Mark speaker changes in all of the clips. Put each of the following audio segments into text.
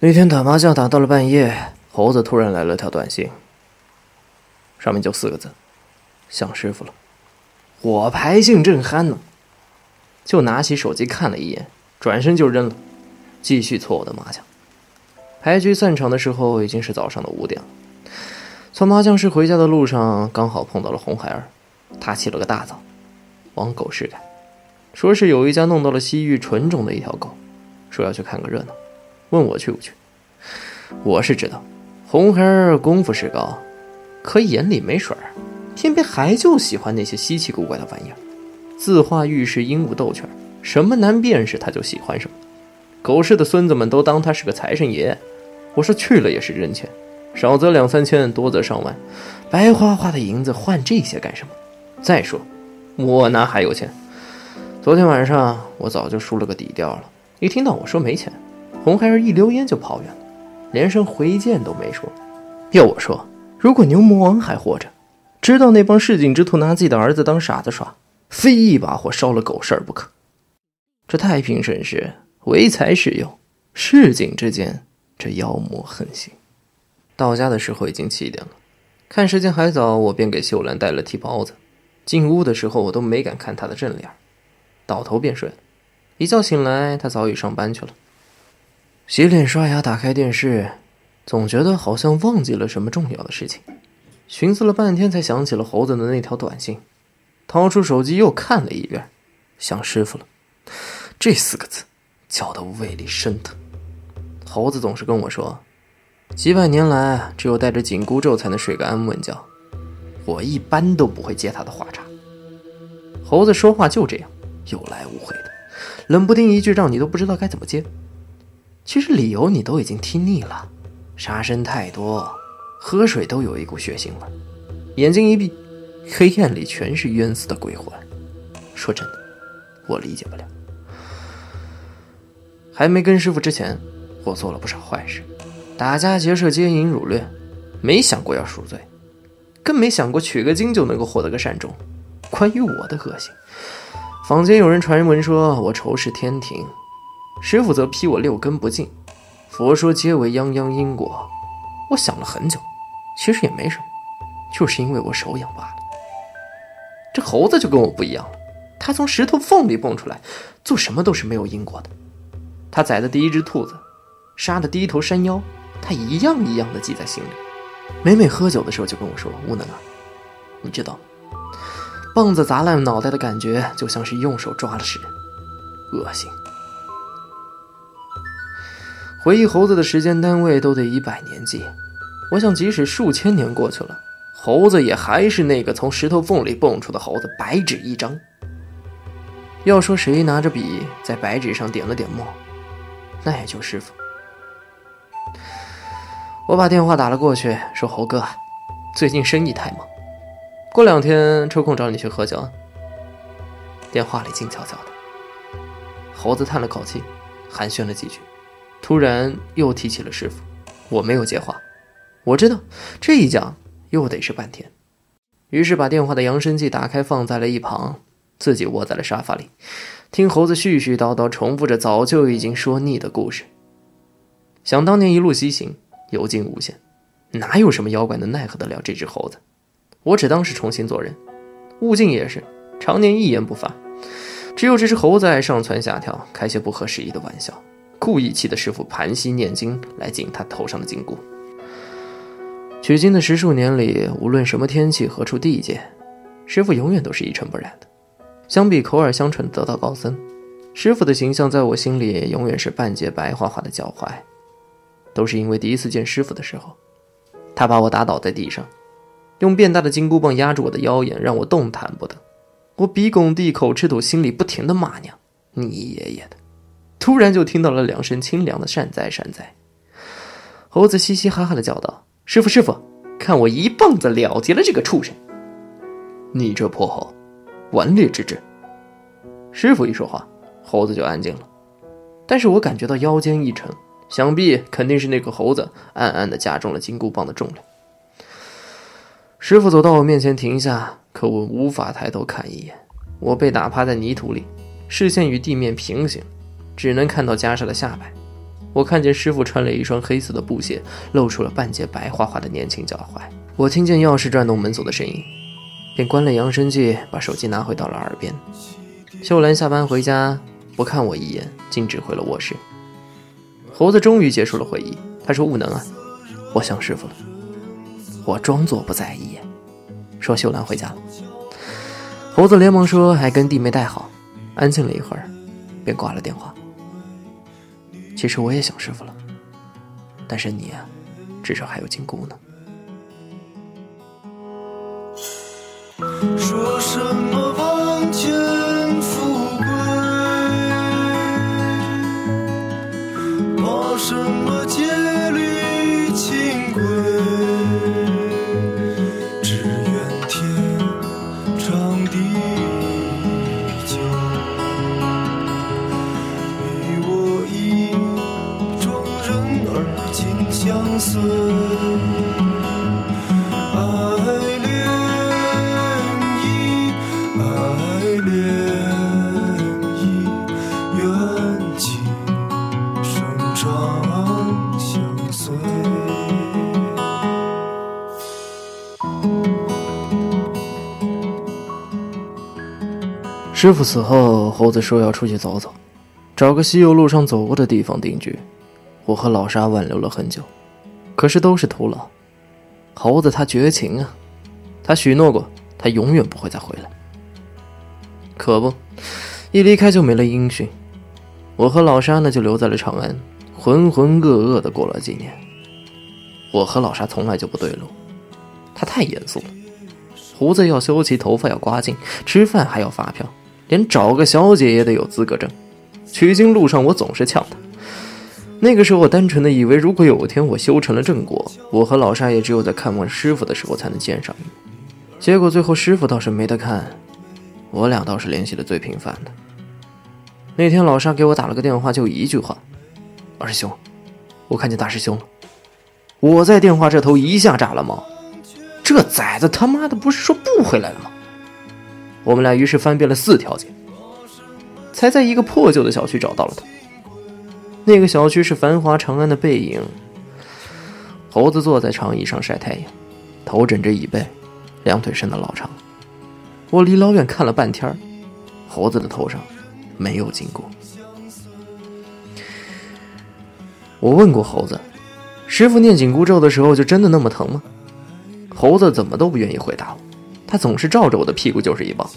Speaker 1: 那天打麻将打到了半夜，猴子突然来了条短信，上面就四个字：“想师傅了。”我牌性正酣呢，就拿起手机看了一眼，转身就扔了，继续搓我的麻将。牌局散场的时候已经是早上的五点了。从麻将室回家的路上，刚好碰到了红孩儿，他起了个大早，往狗市赶，说是有一家弄到了西域纯种的一条狗，说要去看个热闹。问我去不去？我是知道，红孩儿功夫是高，可眼里没水儿，偏偏还就喜欢那些稀奇古怪的玩意儿，字画、玉石、鹦鹉、斗犬，什么难辨识他就喜欢什么。狗市的孙子们都当他是个财神爷。我说去了也是扔钱，少则两三千，多则上万，白花花的银子换这些干什么？再说，我哪还有钱？昨天晚上我早就输了个底调了。一听到我说没钱。红孩儿一溜烟就跑远了，连声回见都没说。要我说，如果牛魔王还活着，知道那帮市井之徒拿自己的儿子当傻子耍，非一把火烧了狗市不可。这太平盛世，唯才是用，市井之间，这妖魔横行。到家的时候已经七点了，看时间还早，我便给秀兰带了屉包子。进屋的时候，我都没敢看她的正脸，倒头便睡了。一觉醒来，她早已上班去了。洗脸刷牙，打开电视，总觉得好像忘记了什么重要的事情。寻思了半天，才想起了猴子的那条短信，掏出手机又看了一遍，想师傅了。这四个字叫得胃里生疼。猴子总是跟我说，几百年来只有带着紧箍咒才能睡个安稳觉，我一般都不会接他的话茬。猴子说话就这样，有来无回的，冷不丁一句让你都不知道该怎么接。其实理由你都已经听腻了，杀生太多，喝水都有一股血腥味。眼睛一闭，黑暗里全是冤死的鬼魂。说真的，我理解不了。还没跟师傅之前，我做了不少坏事，打家劫舍、奸淫掳掠，没想过要赎罪，更没想过取个经就能够获得个善终。关于我的恶行，坊间有人传闻说我仇视天庭。师傅则批我六根不净，佛说皆为泱泱因果。我想了很久，其实也没什么，就是因为我手痒罢了。这猴子就跟我不一样了，他从石头缝里蹦出来，做什么都是没有因果的。他宰的第一只兔子，杀的第一头山妖，他一样一样的记在心里。每每喝酒的时候就跟我说：“无能啊，你知道？棒子砸烂脑袋的感觉，就像是用手抓了屎，恶心。”回忆猴子的时间单位都得以百年计，我想即使数千年过去了，猴子也还是那个从石头缝里蹦出的猴子，白纸一张。要说谁拿着笔在白纸上点了点墨，那也就师傅。我把电话打了过去，说：“猴哥，最近生意太忙，过两天抽空找你去喝酒。”电话里静悄悄的，猴子叹了口气，寒暄了几句。突然又提起了师傅，我没有接话。我知道这一讲又得是半天，于是把电话的扬声器打开放在了一旁，自己窝在了沙发里，听猴子絮絮叨叨重复着早就已经说腻的故事。想当年一路西行，有惊无险，哪有什么妖怪能奈何得了这只猴子？我只当是重新做人。悟净也是常年一言不发，只有这只猴子爱上蹿下跳，开些不合时宜的玩笑。故意气得师傅盘膝念经来紧他头上的紧箍。取经的十数年里，无论什么天气、何处地界，师傅永远都是一尘不染的。相比口耳相传的得道高僧，师傅的形象在我心里永远是半截白花花的脚踝。都是因为第一次见师傅的时候，他把我打倒在地上，用变大的金箍棒压住我的腰眼，让我动弹不得。我鼻拱地、口吃土，心里不停的骂娘：“你爷爷的！”突然就听到了两声清凉的“善哉善哉”，猴子嘻嘻哈哈的叫道：“师傅师傅，看我一棒子了结了这个畜生！你这泼猴，顽劣之至！”师傅一说话，猴子就安静了。但是我感觉到腰间一沉，想必肯定是那个猴子暗暗的加重了金箍棒的重量。师傅走到我面前停下，可我无法抬头看一眼。我被打趴在泥土里，视线与地面平行。只能看到袈裟的下摆，我看见师傅穿了一双黑色的布鞋，露出了半截白花花的年轻脚踝。我听见钥匙转动门锁的声音，便关了扬声器，把手机拿回到了耳边。秀兰下班回家，不看我一眼，径直回了卧室。猴子终于结束了会议，他说：“无能啊，我想师傅了。”我装作不在意，说：“秀兰回家了。”猴子连忙说：“还跟弟妹带好。”安静了一会儿，便挂了电话。其实我也想师傅了，但是你啊，至少还有金箍呢。说什么师傅死后，猴子说要出去走走，找个西游路上走过的地方定居。我和老沙挽留了很久，可是都是徒劳。猴子他绝情啊，他许诺过，他永远不会再回来。可不，一离开就没了音讯。我和老沙呢，就留在了长安，浑浑噩噩的过了几年。我和老沙从来就不对路，他太严肃了，胡子要修齐，头发要刮净，吃饭还要发票。连找个小姐也得有资格证，取经路上我总是呛他。那个时候我单纯的以为，如果有一天我修成了正果，我和老沙也只有在看望师傅的时候才能见上一面。结果最后师傅倒是没得看，我俩倒是联系的最频繁的。那天老沙给我打了个电话，就一句话：“二师兄，我看见大师兄了。”我在电话这头一下炸了毛，这崽子他妈的不是说不回来了吗？我们俩于是翻遍了四条街，才在一个破旧的小区找到了他。那个小区是繁华长安的背影。猴子坐在长椅上晒太阳，头枕着椅背，两腿伸得老长。我离老远看了半天猴子的头上没有金箍。我问过猴子：“师傅念紧箍咒的时候，就真的那么疼吗？”猴子怎么都不愿意回答我。他总是照着我的屁股就是一棒，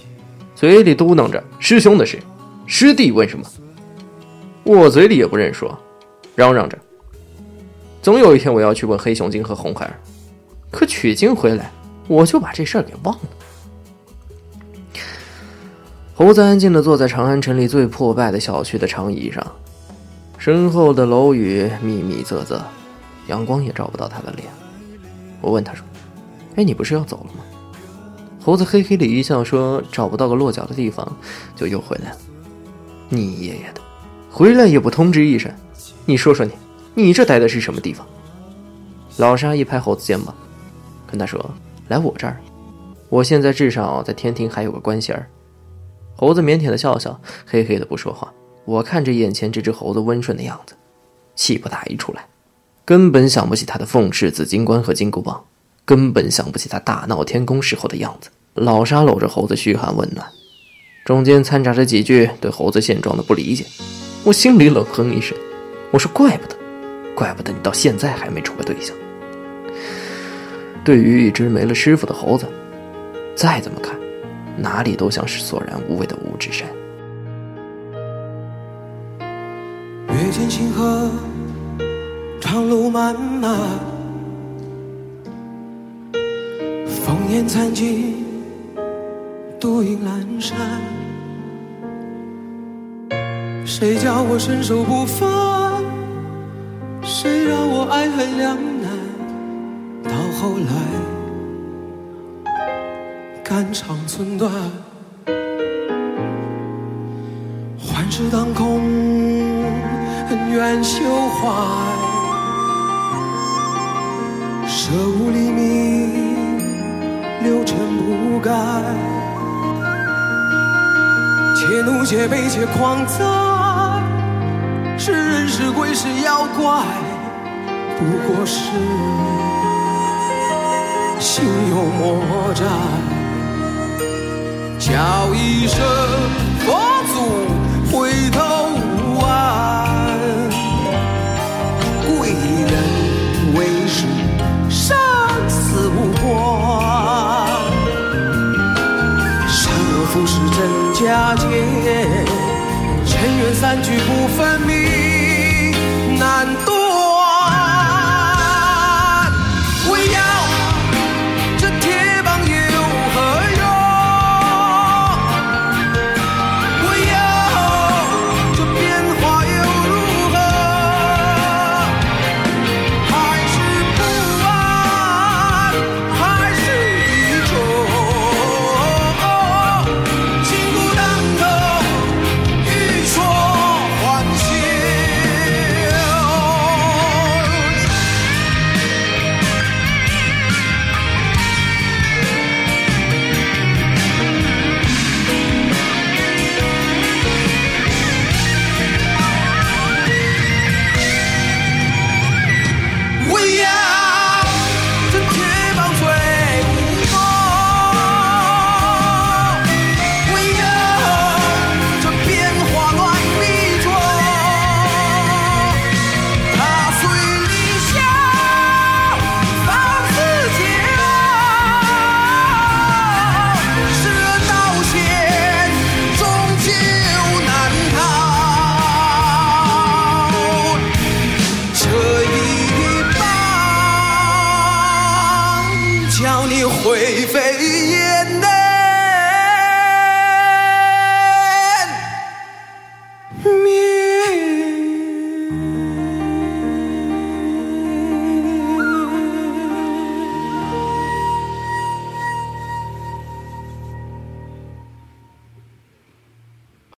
Speaker 1: 嘴里嘟囔着“师兄的事，师弟问什么？”我嘴里也不认说，嚷嚷着：“总有一天我要去问黑熊精和红孩儿。”可取经回来，我就把这事儿给忘了。猴子安静的坐在长安城里最破败的小区的长椅上，身后的楼宇密密仄仄，阳光也照不到他的脸。我问他说：“哎，你不是要走了吗？”猴子嘿嘿的一笑，说：“找不到个落脚的地方，就又回来了。你爷爷的，回来也不通知一声。你说说你，你这待的是什么地方？”老沙一拍猴子肩膀，跟他说：“来我这儿，我现在至少在天庭还有个官衔儿。”猴子腼腆的笑笑，嘿嘿的不说话。我看着眼前这只猴子温顺的样子，气不打一处来，根本想不起他的凤翅紫金冠和金箍棒。根本想不起他大闹天宫时候的样子。老沙搂着猴子嘘寒问暖，中间掺杂着几句对猴子现状的不理解。我心里冷哼一声，我说：“怪不得，怪不得你到现在还没处个对象。”对于一只没了师傅的猴子，再怎么看，哪里都像是索然无味的五指山。
Speaker 2: 月见星河，长路漫漫。烽烟残尽，独影阑珊。谁叫我身手不凡？谁让我爱恨两难？到后来，肝肠寸断，幻世当空，恩怨休怀，舍吾黎明。六尘不改，且怒且悲且狂哉是人是鬼是妖怪不过是心有魔债叫一声佛祖回头叫你灰飞烟灭。